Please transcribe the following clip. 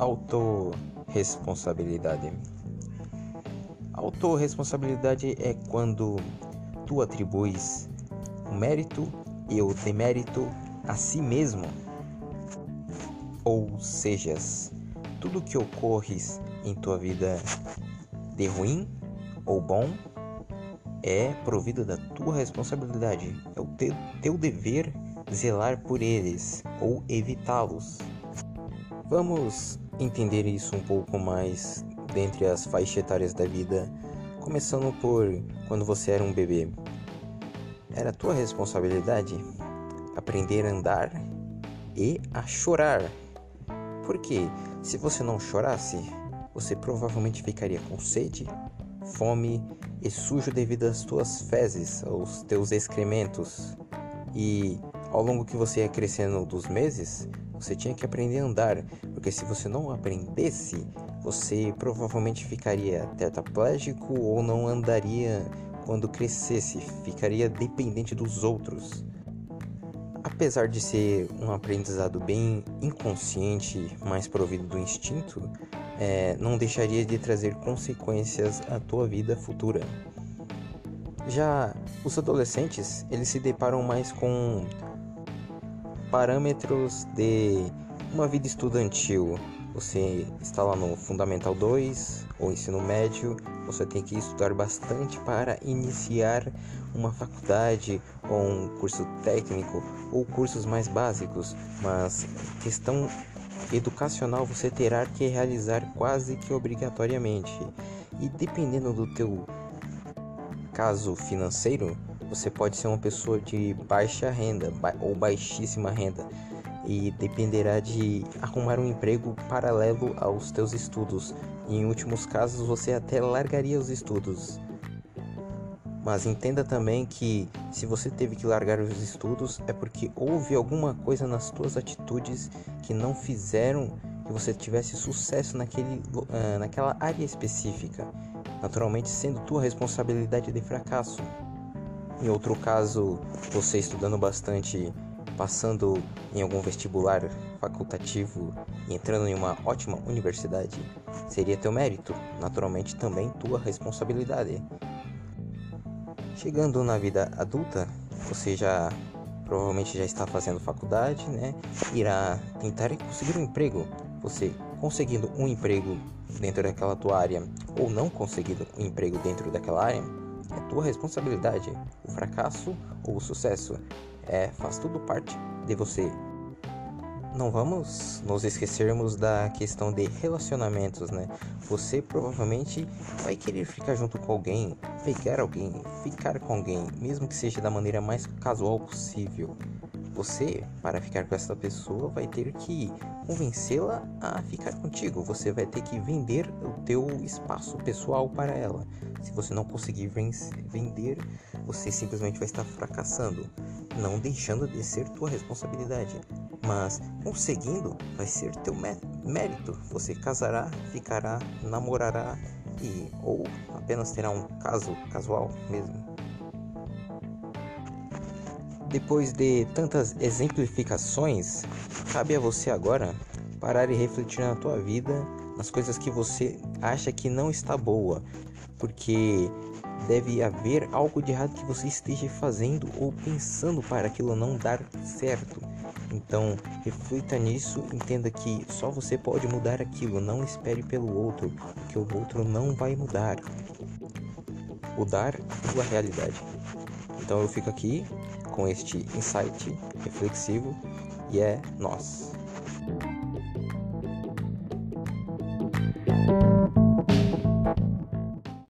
Autoresponsabilidade. Autoresponsabilidade é quando tu atribuis o mérito e o demérito a si mesmo. Ou sejas, tudo que ocorre em tua vida de ruim ou bom é provido da tua responsabilidade. É o teu, teu dever zelar por eles ou evitá-los. Vamos entender isso um pouco mais dentre as faixas etárias da vida, começando por quando você era um bebê. Era tua responsabilidade aprender a andar e a chorar. Porque se você não chorasse, você provavelmente ficaria com sede, fome e sujo devido às tuas fezes, aos teus excrementos. E ao longo que você ia crescendo dos meses, você tinha que aprender a andar, porque se você não aprendesse, você provavelmente ficaria tetraplégico ou não andaria quando crescesse, ficaria dependente dos outros. Apesar de ser um aprendizado bem inconsciente, mais provido do instinto, é, não deixaria de trazer consequências à tua vida futura. Já os adolescentes, eles se deparam mais com parâmetros de uma vida estudantil. Você está lá no Fundamental 2 ou ensino médio, você tem que estudar bastante para iniciar uma faculdade ou um curso técnico ou cursos mais básicos, mas questão educacional você terá que realizar quase que obrigatoriamente. E dependendo do teu caso financeiro, você pode ser uma pessoa de baixa renda ou baixíssima renda e dependerá de arrumar um emprego paralelo aos teus estudos. Em últimos casos, você até largaria os estudos. Mas entenda também que se você teve que largar os estudos é porque houve alguma coisa nas tuas atitudes que não fizeram que você tivesse sucesso naquele, naquela área específica, naturalmente sendo tua responsabilidade de fracasso. Em outro caso, você estudando bastante, passando em algum vestibular facultativo e entrando em uma ótima universidade, seria teu mérito, naturalmente também tua responsabilidade. Chegando na vida adulta, você já provavelmente já está fazendo faculdade, né? Irá tentar conseguir um emprego. Você conseguindo um emprego dentro daquela tua área ou não conseguindo um emprego dentro daquela área, é tua responsabilidade. O fracasso ou o sucesso é faz tudo parte de você. Não vamos nos esquecermos da questão de relacionamentos, né? Você provavelmente vai querer ficar junto com alguém, pegar alguém, ficar com alguém, mesmo que seja da maneira mais casual possível. Você, para ficar com essa pessoa, vai ter que convencê-la a ficar contigo. Você vai ter que vender o teu espaço pessoal para ela. Se você não conseguir vender, você simplesmente vai estar fracassando, não deixando de ser tua responsabilidade. Mas conseguindo, vai ser teu mérito. Você casará, ficará, namorará e ou apenas terá um caso casual mesmo. Depois de tantas exemplificações, cabe a você agora parar e refletir na tua vida, nas coisas que você acha que não está boa, porque deve haver algo de errado que você esteja fazendo ou pensando para aquilo não dar certo. Então, reflita nisso, entenda que só você pode mudar aquilo, não espere pelo outro, porque o outro não vai mudar. Mudar a sua realidade. Então eu fico aqui com este insight reflexivo e é nós.